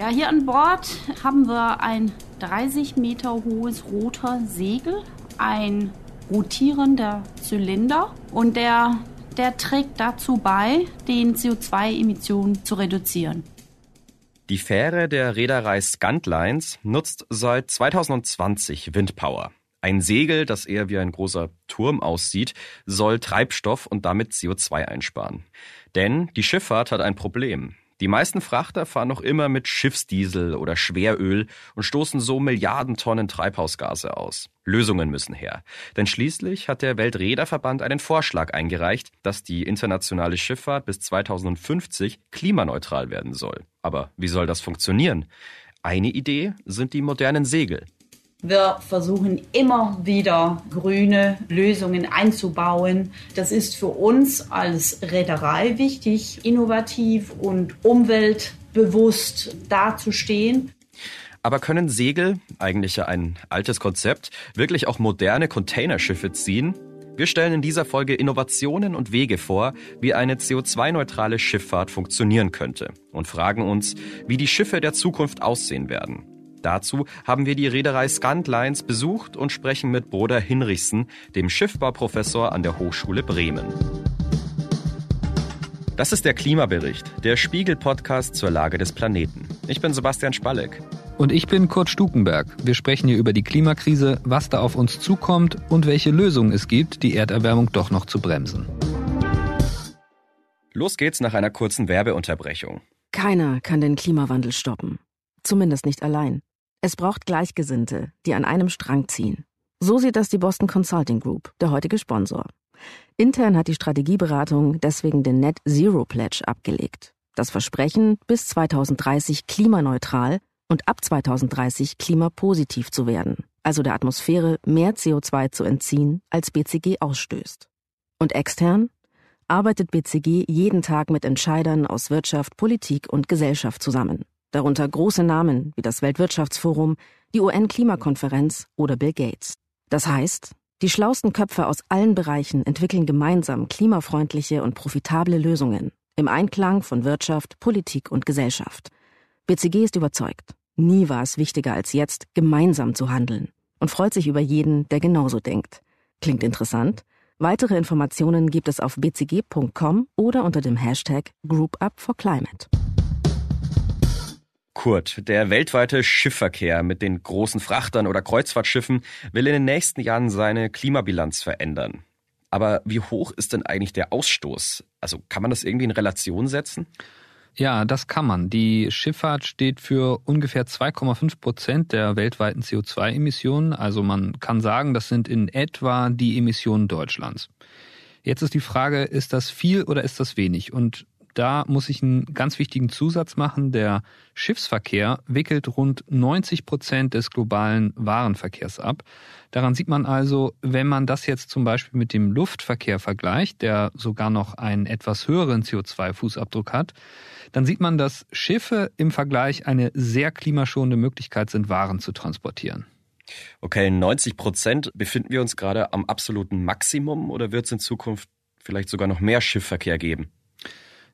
Ja, hier an Bord haben wir ein 30 Meter hohes roter Segel, ein rotierender Zylinder und der, der trägt dazu bei, den CO2-Emissionen zu reduzieren. Die Fähre der Reederei Scantlines nutzt seit 2020 Windpower. Ein Segel, das eher wie ein großer Turm aussieht, soll Treibstoff und damit CO2 einsparen. Denn die Schifffahrt hat ein Problem. Die meisten Frachter fahren noch immer mit Schiffsdiesel oder Schweröl und stoßen so Milliarden Tonnen Treibhausgase aus. Lösungen müssen her. Denn schließlich hat der Weltreederverband einen Vorschlag eingereicht, dass die internationale Schifffahrt bis 2050 klimaneutral werden soll. Aber wie soll das funktionieren? Eine Idee sind die modernen Segel. Wir versuchen immer wieder grüne Lösungen einzubauen. Das ist für uns als Reederei wichtig, innovativ und umweltbewusst dazustehen. Aber können Segel, eigentlich ja ein altes Konzept, wirklich auch moderne Containerschiffe ziehen? Wir stellen in dieser Folge Innovationen und Wege vor, wie eine CO2-neutrale Schifffahrt funktionieren könnte und fragen uns, wie die Schiffe der Zukunft aussehen werden. Dazu haben wir die Reederei Scantlines besucht und sprechen mit Bruder Hinrichsen, dem Schiffbauprofessor an der Hochschule Bremen. Das ist der Klimabericht, der Spiegel-Podcast zur Lage des Planeten. Ich bin Sebastian Spalleck. Und ich bin Kurt Stukenberg. Wir sprechen hier über die Klimakrise, was da auf uns zukommt und welche Lösungen es gibt, die Erderwärmung doch noch zu bremsen. Los geht's nach einer kurzen Werbeunterbrechung. Keiner kann den Klimawandel stoppen. Zumindest nicht allein. Es braucht Gleichgesinnte, die an einem Strang ziehen. So sieht das die Boston Consulting Group, der heutige Sponsor. Intern hat die Strategieberatung deswegen den Net Zero Pledge abgelegt. Das Versprechen, bis 2030 klimaneutral und ab 2030 klimapositiv zu werden, also der Atmosphäre mehr CO2 zu entziehen, als BCG ausstößt. Und extern arbeitet BCG jeden Tag mit Entscheidern aus Wirtschaft, Politik und Gesellschaft zusammen darunter große Namen wie das Weltwirtschaftsforum, die UN-Klimakonferenz oder Bill Gates. Das heißt, die schlausten Köpfe aus allen Bereichen entwickeln gemeinsam klimafreundliche und profitable Lösungen im Einklang von Wirtschaft, Politik und Gesellschaft. BCG ist überzeugt, nie war es wichtiger als jetzt, gemeinsam zu handeln und freut sich über jeden, der genauso denkt. Klingt interessant? Weitere Informationen gibt es auf bcg.com oder unter dem Hashtag GroupUpForClimate. Kurt, der weltweite Schiffverkehr mit den großen Frachtern oder Kreuzfahrtschiffen will in den nächsten Jahren seine Klimabilanz verändern. Aber wie hoch ist denn eigentlich der Ausstoß? Also kann man das irgendwie in Relation setzen? Ja, das kann man. Die Schifffahrt steht für ungefähr 2,5 Prozent der weltweiten CO2-Emissionen. Also man kann sagen, das sind in etwa die Emissionen Deutschlands. Jetzt ist die Frage, ist das viel oder ist das wenig? Und da muss ich einen ganz wichtigen Zusatz machen. Der Schiffsverkehr wickelt rund 90 Prozent des globalen Warenverkehrs ab. Daran sieht man also, wenn man das jetzt zum Beispiel mit dem Luftverkehr vergleicht, der sogar noch einen etwas höheren CO2-Fußabdruck hat, dann sieht man, dass Schiffe im Vergleich eine sehr klimaschonende Möglichkeit sind, Waren zu transportieren. Okay, 90 Prozent. Befinden wir uns gerade am absoluten Maximum oder wird es in Zukunft vielleicht sogar noch mehr Schiffverkehr geben?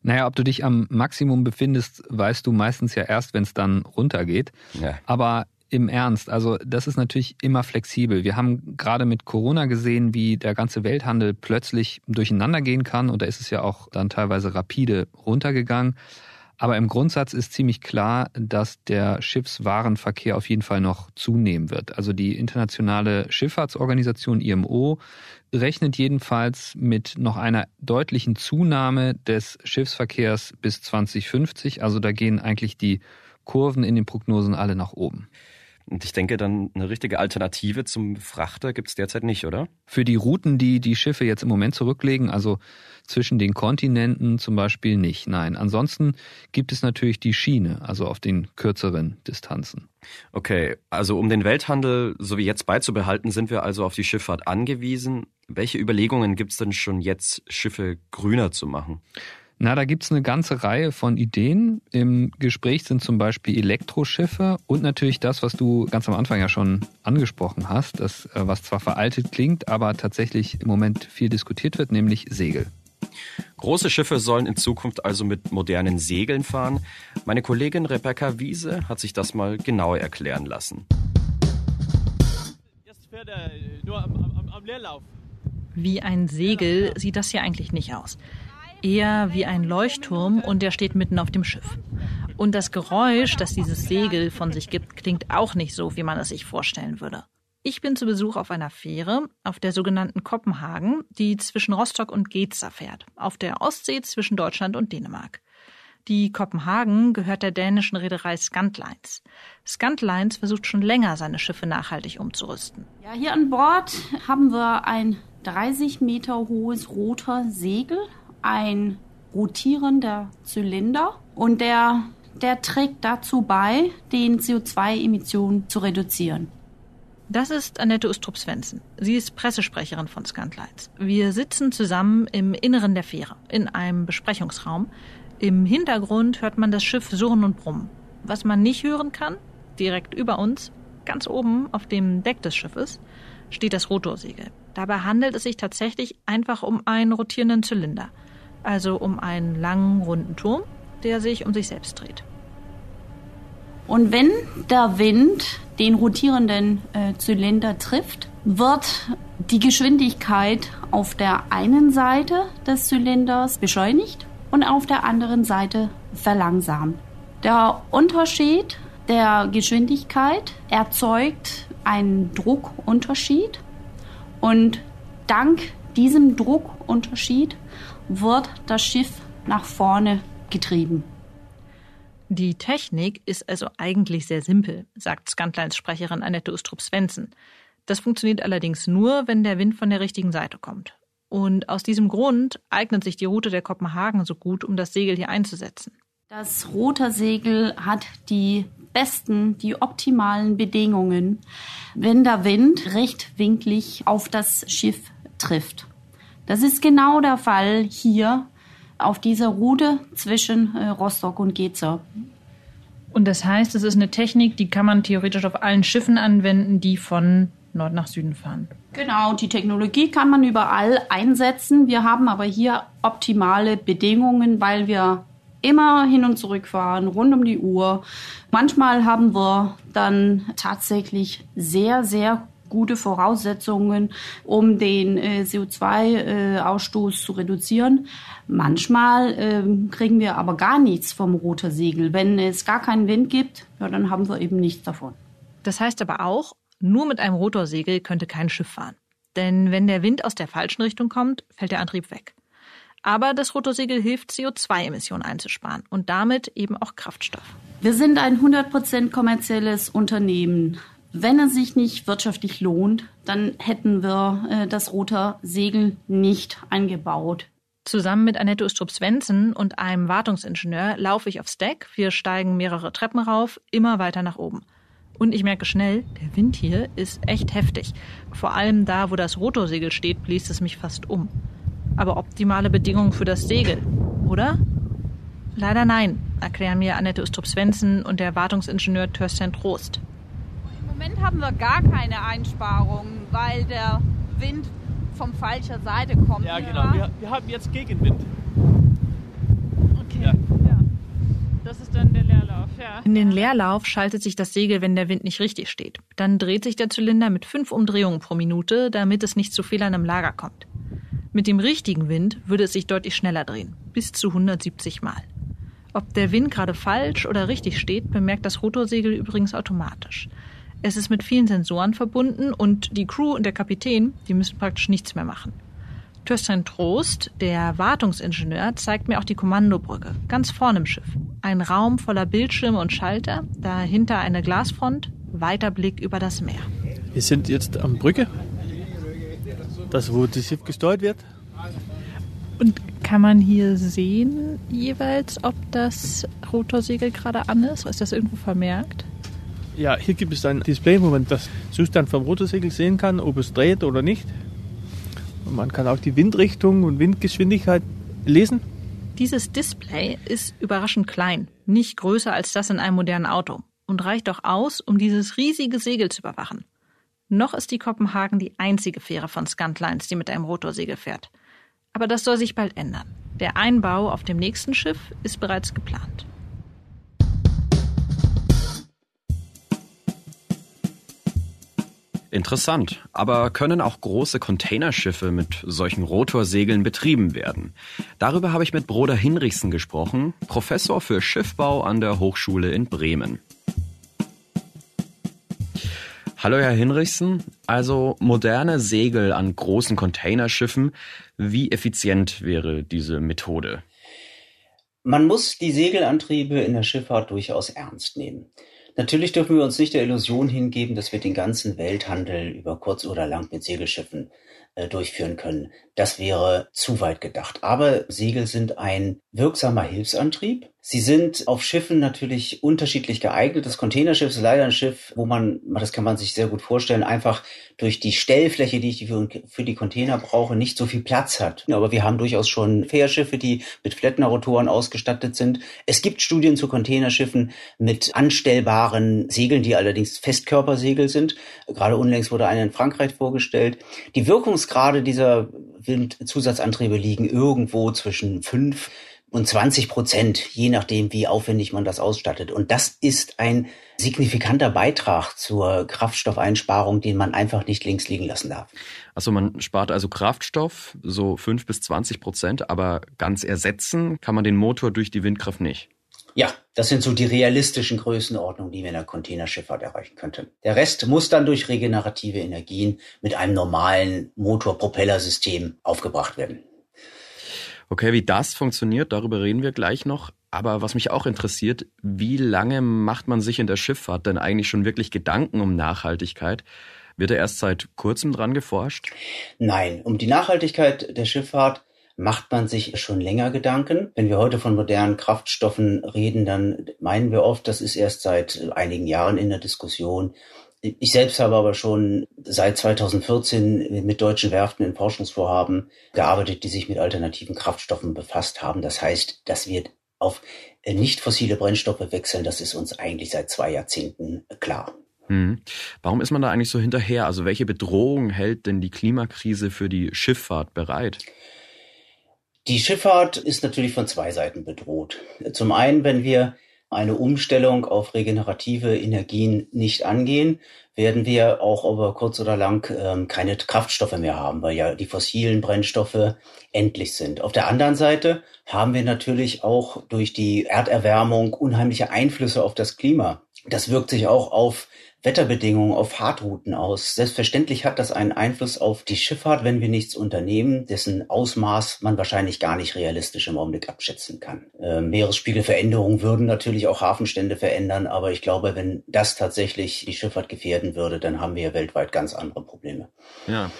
Naja, ob du dich am Maximum befindest, weißt du meistens ja erst, wenn es dann runtergeht. Ja. Aber im Ernst, also das ist natürlich immer flexibel. Wir haben gerade mit Corona gesehen, wie der ganze Welthandel plötzlich durcheinander gehen kann und da ist es ja auch dann teilweise rapide runtergegangen. Aber im Grundsatz ist ziemlich klar, dass der Schiffswarenverkehr auf jeden Fall noch zunehmen wird. Also die internationale Schifffahrtsorganisation IMO rechnet jedenfalls mit noch einer deutlichen Zunahme des Schiffsverkehrs bis 2050. Also da gehen eigentlich die Kurven in den Prognosen alle nach oben. Und ich denke, dann eine richtige Alternative zum Frachter gibt es derzeit nicht, oder? Für die Routen, die die Schiffe jetzt im Moment zurücklegen, also zwischen den Kontinenten zum Beispiel nicht. Nein, ansonsten gibt es natürlich die Schiene, also auf den kürzeren Distanzen. Okay, also um den Welthandel so wie jetzt beizubehalten, sind wir also auf die Schifffahrt angewiesen. Welche Überlegungen gibt es denn schon jetzt, Schiffe grüner zu machen? Na, da gibt's eine ganze Reihe von Ideen. Im Gespräch sind zum Beispiel Elektroschiffe und natürlich das, was du ganz am Anfang ja schon angesprochen hast, das, was zwar veraltet klingt, aber tatsächlich im Moment viel diskutiert wird, nämlich Segel. Große Schiffe sollen in Zukunft also mit modernen Segeln fahren. Meine Kollegin Rebecca Wiese hat sich das mal genauer erklären lassen. Jetzt fährt er nur am, am, am Leerlauf. Wie ein Segel sieht das hier eigentlich nicht aus. Eher wie ein Leuchtturm und der steht mitten auf dem Schiff. Und das Geräusch, das dieses Segel von sich gibt, klingt auch nicht so, wie man es sich vorstellen würde. Ich bin zu Besuch auf einer Fähre, auf der sogenannten Kopenhagen, die zwischen Rostock und Geza fährt, auf der Ostsee zwischen Deutschland und Dänemark. Die Kopenhagen gehört der dänischen Reederei Scantlines. Scantlines versucht schon länger, seine Schiffe nachhaltig umzurüsten. Ja, hier an Bord haben wir ein 30 Meter hohes roter Segel, ein rotierender Zylinder und der, der trägt dazu bei, den CO2-Emissionen zu reduzieren. Das ist Annette Ustrup Svensson. Sie ist Pressesprecherin von Scantlines. Wir sitzen zusammen im Inneren der Fähre, in einem Besprechungsraum. Im Hintergrund hört man das Schiff surren und brummen. Was man nicht hören kann, direkt über uns, ganz oben auf dem Deck des Schiffes, steht das Rotorsegel. Dabei handelt es sich tatsächlich einfach um einen rotierenden Zylinder, also um einen langen, runden Turm, der sich um sich selbst dreht. Und wenn der Wind den rotierenden äh, Zylinder trifft, wird die Geschwindigkeit auf der einen Seite des Zylinders beschleunigt und auf der anderen Seite verlangsamt. Der Unterschied der Geschwindigkeit erzeugt einen Druckunterschied und dank diesem Druckunterschied wird das Schiff nach vorne getrieben. Die Technik ist also eigentlich sehr simpel, sagt Scantlines Sprecherin Annette Ustrup Svensson. Das funktioniert allerdings nur, wenn der Wind von der richtigen Seite kommt. Und aus diesem Grund eignet sich die Route der Kopenhagen so gut, um das Segel hier einzusetzen. Das Rotorsegel hat die besten, die optimalen Bedingungen, wenn der Wind rechtwinklig auf das Schiff trifft. Das ist genau der Fall hier auf dieser Route zwischen äh, Rostock und Geza. Und das heißt, es ist eine Technik, die kann man theoretisch auf allen Schiffen anwenden, die von Nord nach Süden fahren. Genau, die Technologie kann man überall einsetzen. Wir haben aber hier optimale Bedingungen, weil wir immer hin und zurück fahren, rund um die Uhr. Manchmal haben wir dann tatsächlich sehr, sehr gute Voraussetzungen, um den äh, CO2-Ausstoß äh, zu reduzieren. Manchmal äh, kriegen wir aber gar nichts vom roter Segel. Wenn es gar keinen Wind gibt, ja, dann haben wir eben nichts davon. Das heißt aber auch, nur mit einem Rotorsegel könnte kein Schiff fahren. Denn wenn der Wind aus der falschen Richtung kommt, fällt der Antrieb weg. Aber das Rotorsegel hilft, CO2-Emissionen einzusparen und damit eben auch Kraftstoff. Wir sind ein 100% kommerzielles Unternehmen. Wenn es sich nicht wirtschaftlich lohnt, dann hätten wir äh, das Rotorsegel nicht eingebaut. Zusammen mit Annette Ustrup Svensson und einem Wartungsingenieur laufe ich aufs Deck. Wir steigen mehrere Treppen rauf, immer weiter nach oben. Und ich merke schnell, der Wind hier ist echt heftig. Vor allem da, wo das Rotorsegel steht, bläst es mich fast um. Aber optimale Bedingungen für das Segel, oder? Leider nein, erklären mir Annette Ustrup Svensson und der Wartungsingenieur Thorsten Trost. Im Moment haben wir gar keine Einsparungen, weil der Wind von falscher Seite kommt. Ja, genau. Wir, wir haben jetzt Gegenwind. Okay. Ja. ja. Das ist dann der Leerlauf, ja. In den Leerlauf schaltet sich das Segel, wenn der Wind nicht richtig steht. Dann dreht sich der Zylinder mit fünf Umdrehungen pro Minute, damit es nicht zu Fehlern im Lager kommt. Mit dem richtigen Wind würde es sich deutlich schneller drehen, bis zu 170 Mal. Ob der Wind gerade falsch oder richtig steht, bemerkt das Rotorsegel übrigens automatisch. Es ist mit vielen Sensoren verbunden und die Crew und der Kapitän, die müssen praktisch nichts mehr machen. Thorstein Trost, der Wartungsingenieur, zeigt mir auch die Kommandobrücke, ganz vorne im Schiff. Ein Raum voller Bildschirme und Schalter, dahinter eine Glasfront, weiter Blick über das Meer. Wir sind jetzt am Brücke, das wo das Schiff gesteuert wird. Und kann man hier sehen jeweils, ob das Rotorsegel gerade an ist? Ist das irgendwo vermerkt? Ja, hier gibt es ein Display, wo man das Zustand vom Rotorsegel sehen kann, ob es dreht oder nicht. Und man kann auch die Windrichtung und Windgeschwindigkeit lesen. Dieses Display ist überraschend klein, nicht größer als das in einem modernen Auto und reicht auch aus, um dieses riesige Segel zu überwachen. Noch ist die Kopenhagen die einzige Fähre von Scantlines, die mit einem Rotorsegel fährt. Aber das soll sich bald ändern. Der Einbau auf dem nächsten Schiff ist bereits geplant. Interessant. Aber können auch große Containerschiffe mit solchen Rotorsegeln betrieben werden? Darüber habe ich mit Broder Hinrichsen gesprochen, Professor für Schiffbau an der Hochschule in Bremen. Hallo Herr Hinrichsen, also moderne Segel an großen Containerschiffen, wie effizient wäre diese Methode? Man muss die Segelantriebe in der Schifffahrt durchaus ernst nehmen. Natürlich dürfen wir uns nicht der Illusion hingeben, dass wir den ganzen Welthandel über kurz oder lang mit Segelschiffen äh, durchführen können. Das wäre zu weit gedacht. Aber Segel sind ein wirksamer Hilfsantrieb. Sie sind auf Schiffen natürlich unterschiedlich geeignet. Das Containerschiff ist leider ein Schiff, wo man, das kann man sich sehr gut vorstellen, einfach durch die Stellfläche, die ich für die Container brauche, nicht so viel Platz hat. Aber wir haben durchaus schon Fährschiffe, die mit Flettnerrotoren ausgestattet sind. Es gibt Studien zu Containerschiffen mit anstellbaren Segeln, die allerdings Festkörpersegel sind. Gerade unlängst wurde eine in Frankreich vorgestellt. Die Wirkungsgrade dieser Windzusatzantriebe liegen irgendwo zwischen fünf und 20 Prozent, je nachdem, wie aufwendig man das ausstattet. Und das ist ein signifikanter Beitrag zur Kraftstoffeinsparung, den man einfach nicht links liegen lassen darf. Also man spart also Kraftstoff, so fünf bis 20 Prozent, aber ganz ersetzen kann man den Motor durch die Windkraft nicht. Ja, das sind so die realistischen Größenordnungen, die wir in der Containerschifffahrt erreichen könnten. Der Rest muss dann durch regenerative Energien mit einem normalen Motorpropellersystem aufgebracht werden. Okay, wie das funktioniert, darüber reden wir gleich noch. Aber was mich auch interessiert, wie lange macht man sich in der Schifffahrt denn eigentlich schon wirklich Gedanken um Nachhaltigkeit? Wird da erst seit kurzem dran geforscht? Nein, um die Nachhaltigkeit der Schifffahrt macht man sich schon länger Gedanken. Wenn wir heute von modernen Kraftstoffen reden, dann meinen wir oft, das ist erst seit einigen Jahren in der Diskussion. Ich selbst habe aber schon seit 2014 mit deutschen Werften in Forschungsvorhaben gearbeitet, die sich mit alternativen Kraftstoffen befasst haben. Das heißt, dass wir auf nicht fossile Brennstoffe wechseln, das ist uns eigentlich seit zwei Jahrzehnten klar. Hm. Warum ist man da eigentlich so hinterher? Also welche Bedrohung hält denn die Klimakrise für die Schifffahrt bereit? Die Schifffahrt ist natürlich von zwei Seiten bedroht. Zum einen, wenn wir eine Umstellung auf regenerative Energien nicht angehen, werden wir auch über kurz oder lang ähm, keine Kraftstoffe mehr haben, weil ja die fossilen Brennstoffe endlich sind. Auf der anderen Seite haben wir natürlich auch durch die Erderwärmung unheimliche Einflüsse auf das Klima. Das wirkt sich auch auf Wetterbedingungen auf Fahrtrouten aus. Selbstverständlich hat das einen Einfluss auf die Schifffahrt, wenn wir nichts unternehmen, dessen Ausmaß man wahrscheinlich gar nicht realistisch im Augenblick abschätzen kann. Äh, Meeresspiegelveränderungen würden natürlich auch Hafenstände verändern, aber ich glaube, wenn das tatsächlich die Schifffahrt gefährden würde, dann haben wir weltweit ganz andere Probleme. Ja.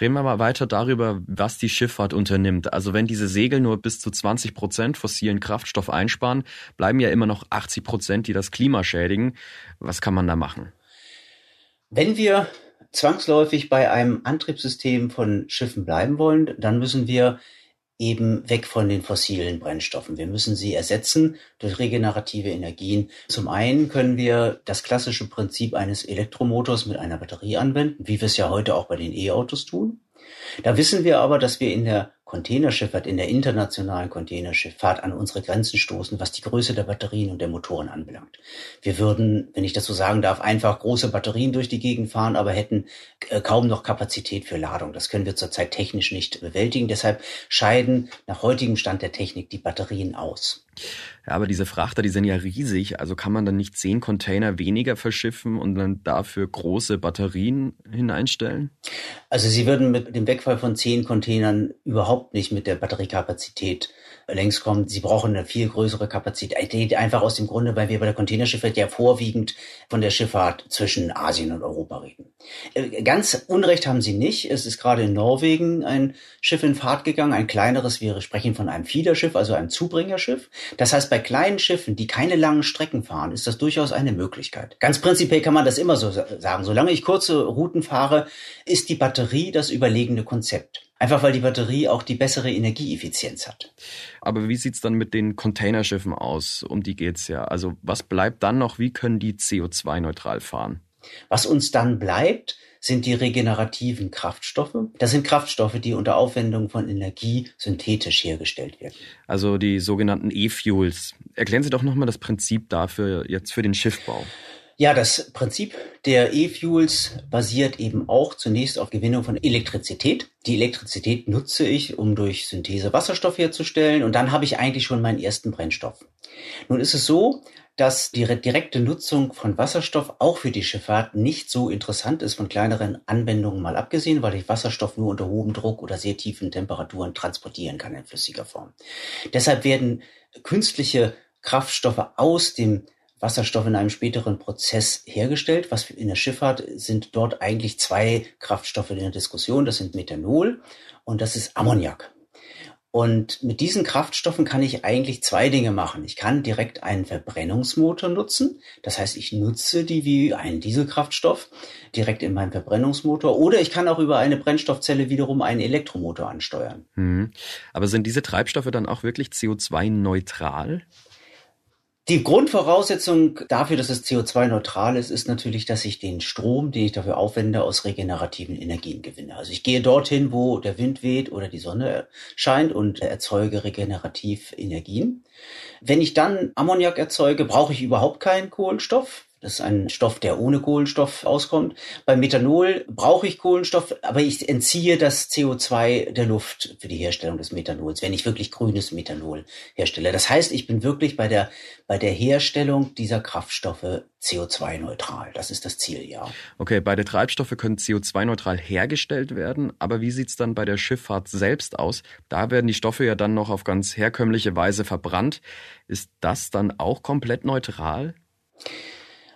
Reden wir mal weiter darüber, was die Schifffahrt unternimmt. Also wenn diese Segel nur bis zu 20 Prozent fossilen Kraftstoff einsparen, bleiben ja immer noch 80 Prozent, die das Klima schädigen. Was kann man da machen? Wenn wir zwangsläufig bei einem Antriebssystem von Schiffen bleiben wollen, dann müssen wir eben weg von den fossilen Brennstoffen. Wir müssen sie ersetzen durch regenerative Energien. Zum einen können wir das klassische Prinzip eines Elektromotors mit einer Batterie anwenden, wie wir es ja heute auch bei den E-Autos tun. Da wissen wir aber, dass wir in der Containerschifffahrt, in der internationalen Containerschifffahrt an unsere Grenzen stoßen, was die Größe der Batterien und der Motoren anbelangt. Wir würden, wenn ich das so sagen darf, einfach große Batterien durch die Gegend fahren, aber hätten äh, kaum noch Kapazität für Ladung. Das können wir zurzeit technisch nicht bewältigen. Deshalb scheiden nach heutigem Stand der Technik die Batterien aus. Ja, aber diese Frachter, die sind ja riesig. Also kann man dann nicht zehn Container weniger verschiffen und dann dafür große Batterien hineinstellen? Also Sie würden mit dem Wegfall von zehn Containern überhaupt nicht mit der Batteriekapazität längs kommen. Sie brauchen eine viel größere Kapazität. Einfach aus dem Grunde, weil wir bei der Containerschifffahrt ja vorwiegend von der Schifffahrt zwischen Asien und Europa reden. Äh, ganz Unrecht haben Sie nicht. Es ist gerade in Norwegen ein Schiff in Fahrt gegangen, ein kleineres. Wir sprechen von einem Fiederschiff, also einem Zubringerschiff. Das heißt, bei kleinen Schiffen, die keine langen Strecken fahren, ist das durchaus eine Möglichkeit. Ganz prinzipiell kann man das immer so sagen. Solange ich kurze Routen fahre, ist die Batterie das überlegene Konzept. Einfach weil die Batterie auch die bessere Energieeffizienz hat. Aber wie sieht's dann mit den Containerschiffen aus? Um die geht's ja. Also was bleibt dann noch? Wie können die CO2-neutral fahren? Was uns dann bleibt, sind die regenerativen Kraftstoffe. Das sind Kraftstoffe, die unter Aufwendung von Energie synthetisch hergestellt werden. Also die sogenannten E-Fuels. Erklären Sie doch nochmal das Prinzip dafür jetzt für den Schiffbau. Ja, das Prinzip der E-Fuels basiert eben auch zunächst auf Gewinnung von Elektrizität. Die Elektrizität nutze ich, um durch Synthese Wasserstoff herzustellen und dann habe ich eigentlich schon meinen ersten Brennstoff. Nun ist es so, dass die direkte Nutzung von Wasserstoff auch für die Schifffahrt nicht so interessant ist, von kleineren Anwendungen mal abgesehen, weil ich Wasserstoff nur unter hohem Druck oder sehr tiefen Temperaturen transportieren kann in flüssiger Form. Deshalb werden künstliche Kraftstoffe aus dem Wasserstoff in einem späteren Prozess hergestellt. Was in der Schifffahrt sind dort eigentlich zwei Kraftstoffe in der Diskussion. Das sind Methanol und das ist Ammoniak. Und mit diesen Kraftstoffen kann ich eigentlich zwei Dinge machen. Ich kann direkt einen Verbrennungsmotor nutzen. Das heißt, ich nutze die wie einen Dieselkraftstoff direkt in meinem Verbrennungsmotor. Oder ich kann auch über eine Brennstoffzelle wiederum einen Elektromotor ansteuern. Mhm. Aber sind diese Treibstoffe dann auch wirklich CO2-neutral? Die Grundvoraussetzung dafür, dass es CO2-neutral ist, ist natürlich, dass ich den Strom, den ich dafür aufwende, aus regenerativen Energien gewinne. Also ich gehe dorthin, wo der Wind weht oder die Sonne scheint und erzeuge regenerativ Energien. Wenn ich dann Ammoniak erzeuge, brauche ich überhaupt keinen Kohlenstoff. Das ist ein Stoff, der ohne Kohlenstoff auskommt. Beim Methanol brauche ich Kohlenstoff, aber ich entziehe das CO2 der Luft für die Herstellung des Methanols, wenn ich wirklich grünes Methanol herstelle. Das heißt, ich bin wirklich bei der, bei der Herstellung dieser Kraftstoffe CO2-neutral. Das ist das Ziel, ja. Okay, beide Treibstoffe können CO2-neutral hergestellt werden, aber wie sieht's dann bei der Schifffahrt selbst aus? Da werden die Stoffe ja dann noch auf ganz herkömmliche Weise verbrannt. Ist das dann auch komplett neutral?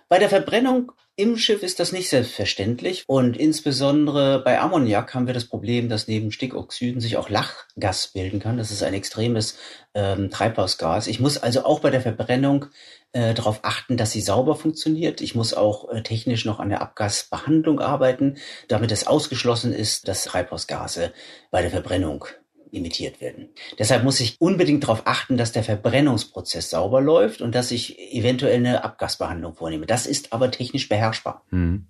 Bei der Verbrennung im Schiff ist das nicht selbstverständlich und insbesondere bei Ammoniak haben wir das Problem, dass neben Stickoxiden sich auch Lachgas bilden kann. Das ist ein extremes ähm, Treibhausgas. Ich muss also auch bei der Verbrennung äh, darauf achten, dass sie sauber funktioniert. Ich muss auch äh, technisch noch an der Abgasbehandlung arbeiten, damit es ausgeschlossen ist, dass Treibhausgase bei der Verbrennung imitiert werden. Deshalb muss ich unbedingt darauf achten, dass der Verbrennungsprozess sauber läuft und dass ich eventuell eine Abgasbehandlung vornehme. Das ist aber technisch beherrschbar. Hm.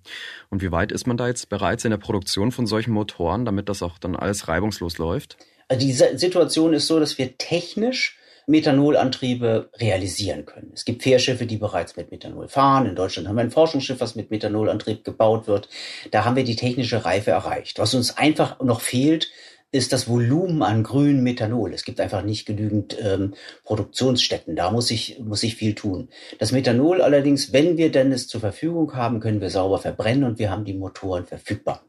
Und wie weit ist man da jetzt bereits in der Produktion von solchen Motoren, damit das auch dann alles reibungslos läuft? Also die Situation ist so, dass wir technisch Methanolantriebe realisieren können. Es gibt Fährschiffe, die bereits mit Methanol fahren. In Deutschland haben wir ein Forschungsschiff, was mit Methanolantrieb gebaut wird. Da haben wir die technische Reife erreicht. Was uns einfach noch fehlt, ist das Volumen an grünem Methanol. Es gibt einfach nicht genügend ähm, Produktionsstätten. Da muss ich, muss ich viel tun. Das Methanol allerdings, wenn wir denn es zur Verfügung haben, können wir sauber verbrennen und wir haben die Motoren verfügbar.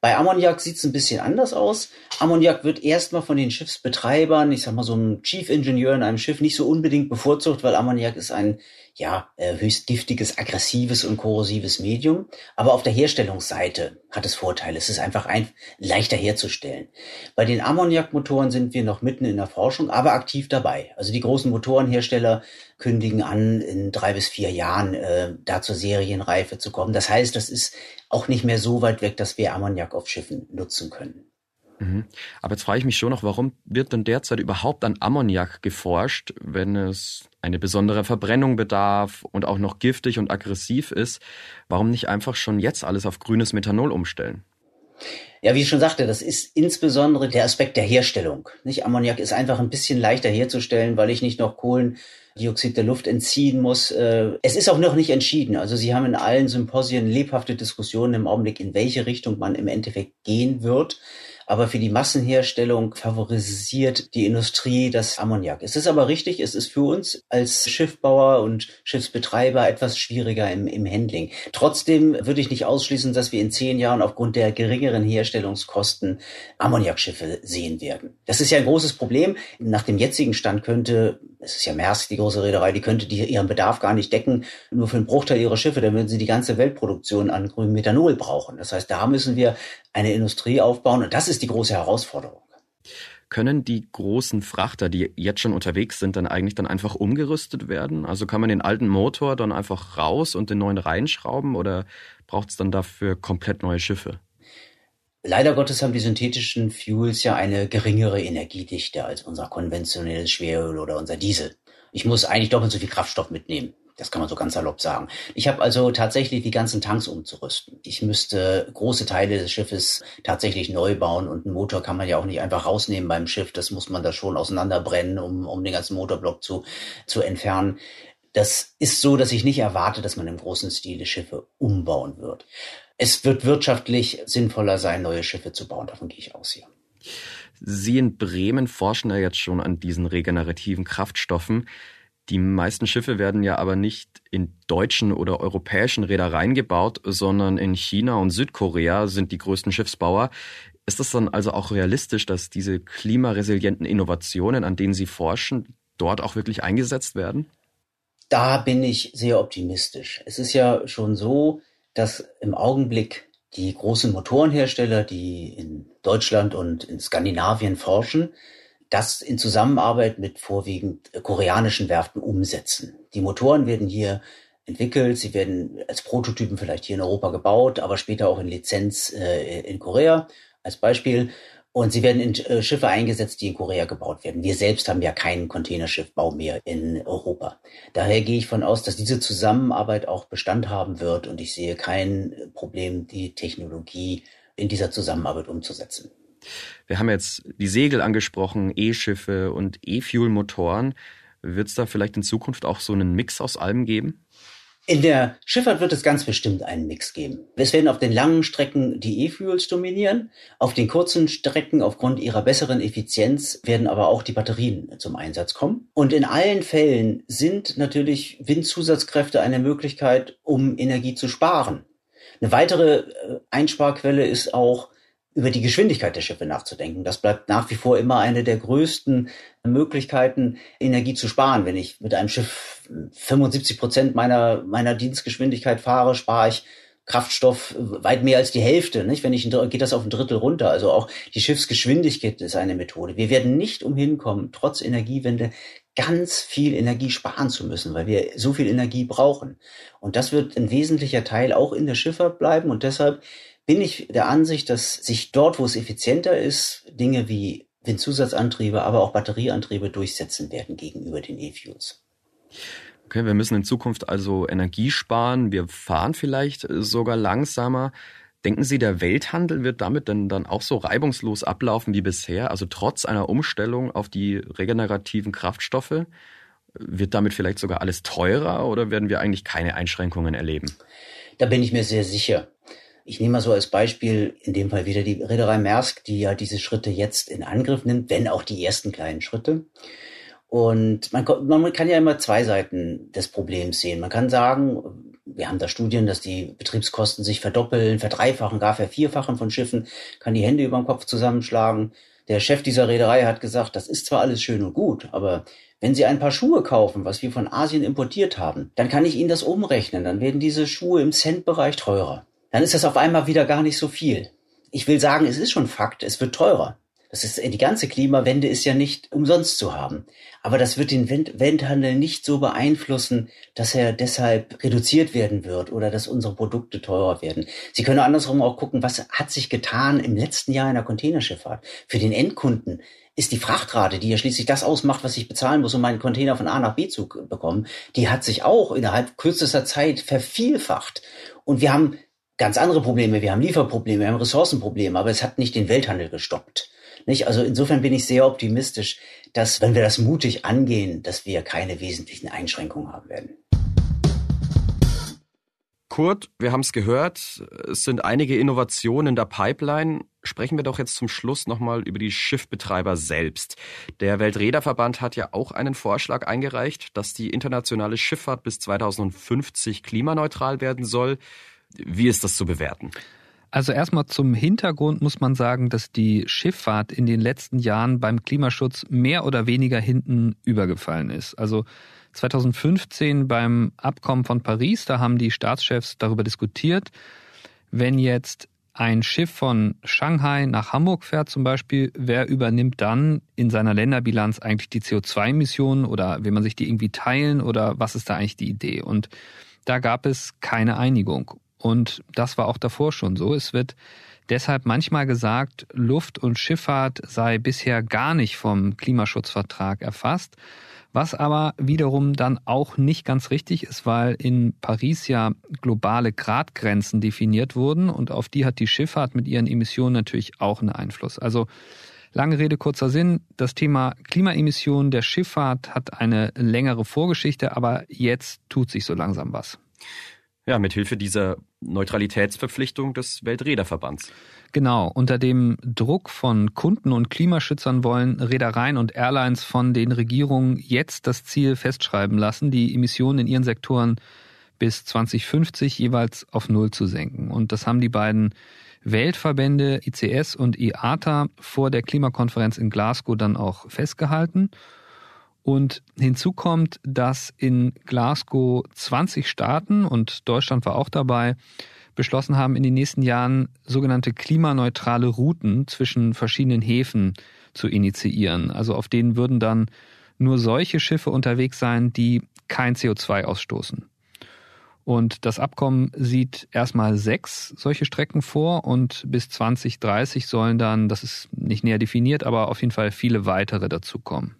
Bei Ammoniak sieht es ein bisschen anders aus. Ammoniak wird erstmal von den Schiffsbetreibern, ich sag mal so ein Chief Ingenieur in einem Schiff, nicht so unbedingt bevorzugt, weil Ammoniak ist ein ja, äh, höchst giftiges, aggressives und korrosives Medium. Aber auf der Herstellungsseite hat es Vorteile. Es ist einfach ein, leichter herzustellen. Bei den Ammoniakmotoren sind wir noch mitten in der Forschung, aber aktiv dabei. Also die großen Motorenhersteller kündigen an, in drei bis vier Jahren äh, da zur Serienreife zu kommen. Das heißt, das ist auch nicht mehr so weit weg, dass wir Ammoniak auf Schiffen nutzen können. Mhm. Aber jetzt frage ich mich schon noch, warum wird denn derzeit überhaupt an Ammoniak geforscht, wenn es eine besondere Verbrennung bedarf und auch noch giftig und aggressiv ist? Warum nicht einfach schon jetzt alles auf grünes Methanol umstellen? Ja, wie ich schon sagte, das ist insbesondere der Aspekt der Herstellung. Nicht? Ammoniak ist einfach ein bisschen leichter herzustellen, weil ich nicht noch Kohlendioxid der Luft entziehen muss. Äh, es ist auch noch nicht entschieden. Also Sie haben in allen Symposien lebhafte Diskussionen im Augenblick, in welche Richtung man im Endeffekt gehen wird. Aber für die Massenherstellung favorisiert die Industrie das Ammoniak. Es ist aber richtig, es ist für uns als Schiffbauer und Schiffsbetreiber etwas schwieriger im, im Handling. Trotzdem würde ich nicht ausschließen, dass wir in zehn Jahren aufgrund der geringeren Herstellungskosten Ammoniakschiffe sehen werden. Das ist ja ein großes Problem. Nach dem jetzigen Stand könnte, es ist ja Maersk, die große Reederei, die könnte die, ihren Bedarf gar nicht decken, nur für einen Bruchteil ihrer Schiffe, dann würden sie die ganze Weltproduktion an grünem Methanol brauchen. Das heißt, da müssen wir eine Industrie aufbauen und das ist die große Herausforderung. Können die großen Frachter, die jetzt schon unterwegs sind, dann eigentlich dann einfach umgerüstet werden? Also kann man den alten Motor dann einfach raus und den neuen reinschrauben oder braucht es dann dafür komplett neue Schiffe? Leider Gottes haben die synthetischen Fuels ja eine geringere Energiedichte als unser konventionelles Schweröl oder unser Diesel. Ich muss eigentlich doppelt so viel Kraftstoff mitnehmen Das kann man so ganz salopp sagen. Ich habe also tatsächlich die ganzen Tanks umzurüsten. Ich müsste große Teile des Schiffes tatsächlich neu bauen und einen Motor kann man ja auch nicht einfach rausnehmen beim Schiff. Das muss man da schon auseinanderbrennen, um, um den ganzen Motorblock zu, zu entfernen. Das ist so, dass ich nicht erwarte, dass man im großen Stile Schiffe umbauen wird. Es wird wirtschaftlich sinnvoller sein, neue Schiffe zu bauen. Davon gehe ich aus hier. Sie in Bremen forschen ja jetzt schon an diesen regenerativen Kraftstoffen. Die meisten Schiffe werden ja aber nicht in deutschen oder europäischen Reedereien gebaut, sondern in China und Südkorea sind die größten Schiffsbauer. Ist es dann also auch realistisch, dass diese klimaresilienten Innovationen, an denen Sie forschen, dort auch wirklich eingesetzt werden? Da bin ich sehr optimistisch. Es ist ja schon so, dass im Augenblick die großen Motorenhersteller, die in Deutschland und in Skandinavien forschen, das in Zusammenarbeit mit vorwiegend koreanischen Werften umsetzen. Die Motoren werden hier entwickelt, sie werden als Prototypen vielleicht hier in Europa gebaut, aber später auch in Lizenz äh, in Korea als Beispiel. Und sie werden in äh, Schiffe eingesetzt, die in Korea gebaut werden. Wir selbst haben ja keinen Containerschiffbau mehr in Europa. Daher gehe ich von aus, dass diese Zusammenarbeit auch Bestand haben wird und ich sehe kein Problem, die Technologie in dieser Zusammenarbeit umzusetzen. Wir haben jetzt die Segel angesprochen, E-Schiffe und E-Fuel-Motoren. Wird es da vielleicht in Zukunft auch so einen Mix aus allem geben? In der Schifffahrt wird es ganz bestimmt einen Mix geben. Es werden auf den langen Strecken die E-Fuels dominieren. Auf den kurzen Strecken aufgrund ihrer besseren Effizienz werden aber auch die Batterien zum Einsatz kommen. Und in allen Fällen sind natürlich Windzusatzkräfte eine Möglichkeit, um Energie zu sparen. Eine weitere äh, Einsparquelle ist auch über die Geschwindigkeit der Schiffe nachzudenken. Das bleibt nach wie vor immer eine der größten Möglichkeiten, Energie zu sparen. Wenn ich mit einem Schiff 75 Prozent meiner, meiner Dienstgeschwindigkeit fahre, spare ich Kraftstoff weit mehr als die Hälfte. Nicht? Wenn ich geht das auf ein Drittel runter. Also auch die Schiffsgeschwindigkeit ist eine Methode. Wir werden nicht umhin kommen, trotz Energiewende ganz viel Energie sparen zu müssen, weil wir so viel Energie brauchen. Und das wird ein wesentlicher Teil auch in der Schifffahrt bleiben. Und deshalb bin ich der Ansicht, dass sich dort, wo es effizienter ist, Dinge wie Windzusatzantriebe, aber auch Batterieantriebe durchsetzen werden gegenüber den E-Fuels. Okay, wir müssen in Zukunft also Energie sparen. Wir fahren vielleicht sogar langsamer. Denken Sie, der Welthandel wird damit denn dann auch so reibungslos ablaufen wie bisher? Also trotz einer Umstellung auf die regenerativen Kraftstoffe? Wird damit vielleicht sogar alles teurer oder werden wir eigentlich keine Einschränkungen erleben? Da bin ich mir sehr sicher. Ich nehme mal so als Beispiel in dem Fall wieder die Reederei Maersk, die ja diese Schritte jetzt in Angriff nimmt, wenn auch die ersten kleinen Schritte. Und man, man kann ja immer zwei Seiten des Problems sehen. Man kann sagen, wir haben da Studien, dass die Betriebskosten sich verdoppeln, verdreifachen, gar vervierfachen von Schiffen, kann die Hände über den Kopf zusammenschlagen. Der Chef dieser Reederei hat gesagt, das ist zwar alles schön und gut, aber wenn Sie ein paar Schuhe kaufen, was wir von Asien importiert haben, dann kann ich Ihnen das umrechnen. Dann werden diese Schuhe im Centbereich teurer dann ist das auf einmal wieder gar nicht so viel. Ich will sagen, es ist schon Fakt, es wird teurer. Das ist, die ganze Klimawende ist ja nicht umsonst zu haben. Aber das wird den Welthandel nicht so beeinflussen, dass er deshalb reduziert werden wird oder dass unsere Produkte teurer werden. Sie können andersrum auch gucken, was hat sich getan im letzten Jahr in der Containerschifffahrt. Für den Endkunden ist die Frachtrate, die ja schließlich das ausmacht, was ich bezahlen muss, um meinen Container von A nach B zu bekommen, die hat sich auch innerhalb kürzester Zeit vervielfacht. Und wir haben ganz andere Probleme. Wir haben Lieferprobleme, wir haben Ressourcenprobleme, aber es hat nicht den Welthandel gestoppt. Nicht? Also insofern bin ich sehr optimistisch, dass, wenn wir das mutig angehen, dass wir keine wesentlichen Einschränkungen haben werden. Kurt, wir haben es gehört, es sind einige Innovationen in der Pipeline. Sprechen wir doch jetzt zum Schluss nochmal über die Schiffbetreiber selbst. Der Welträderverband hat ja auch einen Vorschlag eingereicht, dass die internationale Schifffahrt bis 2050 klimaneutral werden soll. Wie ist das zu bewerten? Also erstmal zum Hintergrund muss man sagen, dass die Schifffahrt in den letzten Jahren beim Klimaschutz mehr oder weniger hinten übergefallen ist. Also 2015 beim Abkommen von Paris, da haben die Staatschefs darüber diskutiert, wenn jetzt ein Schiff von Shanghai nach Hamburg fährt zum Beispiel, wer übernimmt dann in seiner Länderbilanz eigentlich die CO2-Emissionen oder will man sich die irgendwie teilen oder was ist da eigentlich die Idee? Und da gab es keine Einigung. Und das war auch davor schon so. Es wird Deshalb manchmal gesagt, Luft- und Schifffahrt sei bisher gar nicht vom Klimaschutzvertrag erfasst, was aber wiederum dann auch nicht ganz richtig ist, weil in Paris ja globale Gradgrenzen definiert wurden und auf die hat die Schifffahrt mit ihren Emissionen natürlich auch einen Einfluss. Also Lange Rede, kurzer Sinn. Das Thema Klimaemissionen der Schifffahrt hat eine längere Vorgeschichte, aber jetzt tut sich so langsam was. Ja, mit Hilfe dieser Neutralitätsverpflichtung des Welträderverbands. Genau, unter dem Druck von Kunden und Klimaschützern wollen Reedereien und Airlines von den Regierungen jetzt das Ziel festschreiben lassen, die Emissionen in ihren Sektoren bis 2050 jeweils auf Null zu senken. Und das haben die beiden Weltverbände ICS und IATA vor der Klimakonferenz in Glasgow dann auch festgehalten. Und hinzu kommt, dass in Glasgow 20 Staaten und Deutschland war auch dabei, beschlossen haben, in den nächsten Jahren sogenannte klimaneutrale Routen zwischen verschiedenen Häfen zu initiieren. Also auf denen würden dann nur solche Schiffe unterwegs sein, die kein CO2 ausstoßen. Und das Abkommen sieht erstmal sechs solche Strecken vor und bis 2030 sollen dann, das ist nicht näher definiert, aber auf jeden Fall viele weitere dazukommen.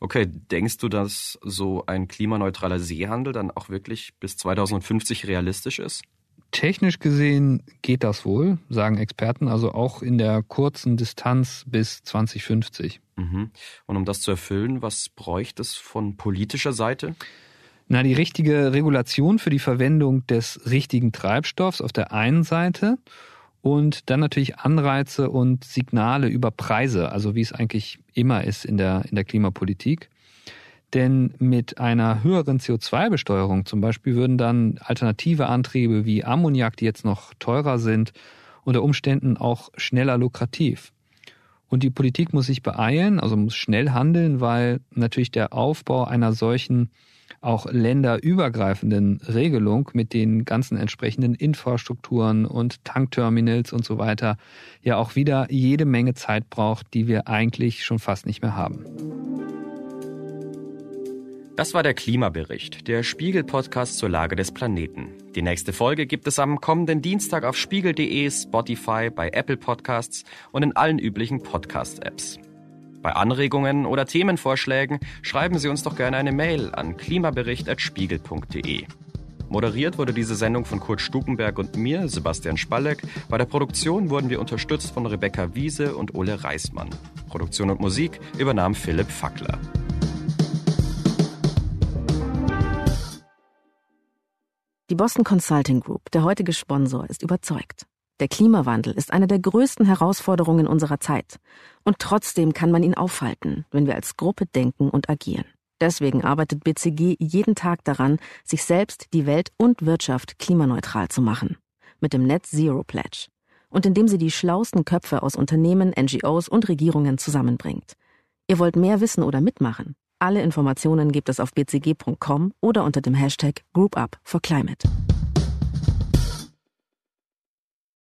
Okay, denkst du, dass so ein klimaneutraler Seehandel dann auch wirklich bis 2050 realistisch ist? Technisch gesehen geht das wohl, sagen Experten, also auch in der kurzen Distanz bis 2050. Mhm. Und um das zu erfüllen, was bräuchte es von politischer Seite? Na, die richtige Regulation für die Verwendung des richtigen Treibstoffs auf der einen Seite und dann natürlich Anreize und Signale über Preise, also wie es eigentlich immer ist in der, in der Klimapolitik. Denn mit einer höheren CO2-Besteuerung zum Beispiel würden dann alternative Antriebe wie Ammoniak, die jetzt noch teurer sind, unter Umständen auch schneller lukrativ. Und die Politik muss sich beeilen, also muss schnell handeln, weil natürlich der Aufbau einer solchen auch länderübergreifenden Regelung mit den ganzen entsprechenden Infrastrukturen und Tankterminals und so weiter ja auch wieder jede Menge Zeit braucht, die wir eigentlich schon fast nicht mehr haben. Das war der Klimabericht, der Spiegel-Podcast zur Lage des Planeten. Die nächste Folge gibt es am kommenden Dienstag auf spiegel.de, Spotify, bei Apple Podcasts und in allen üblichen Podcast-Apps. Bei Anregungen oder Themenvorschlägen schreiben Sie uns doch gerne eine Mail an klimabericht.spiegel.de. Moderiert wurde diese Sendung von Kurt Stukenberg und mir, Sebastian Spalleck. Bei der Produktion wurden wir unterstützt von Rebecca Wiese und Ole Reismann. Produktion und Musik übernahm Philipp Fackler. Die Boston Consulting Group, der heutige Sponsor, ist überzeugt. Der Klimawandel ist eine der größten Herausforderungen unserer Zeit. Und trotzdem kann man ihn aufhalten, wenn wir als Gruppe denken und agieren. Deswegen arbeitet BCG jeden Tag daran, sich selbst, die Welt und Wirtschaft klimaneutral zu machen. Mit dem Net Zero Pledge. Und indem sie die schlausten Köpfe aus Unternehmen, NGOs und Regierungen zusammenbringt. Ihr wollt mehr wissen oder mitmachen? Alle Informationen gibt es auf bcg.com oder unter dem Hashtag GroupUp for Climate.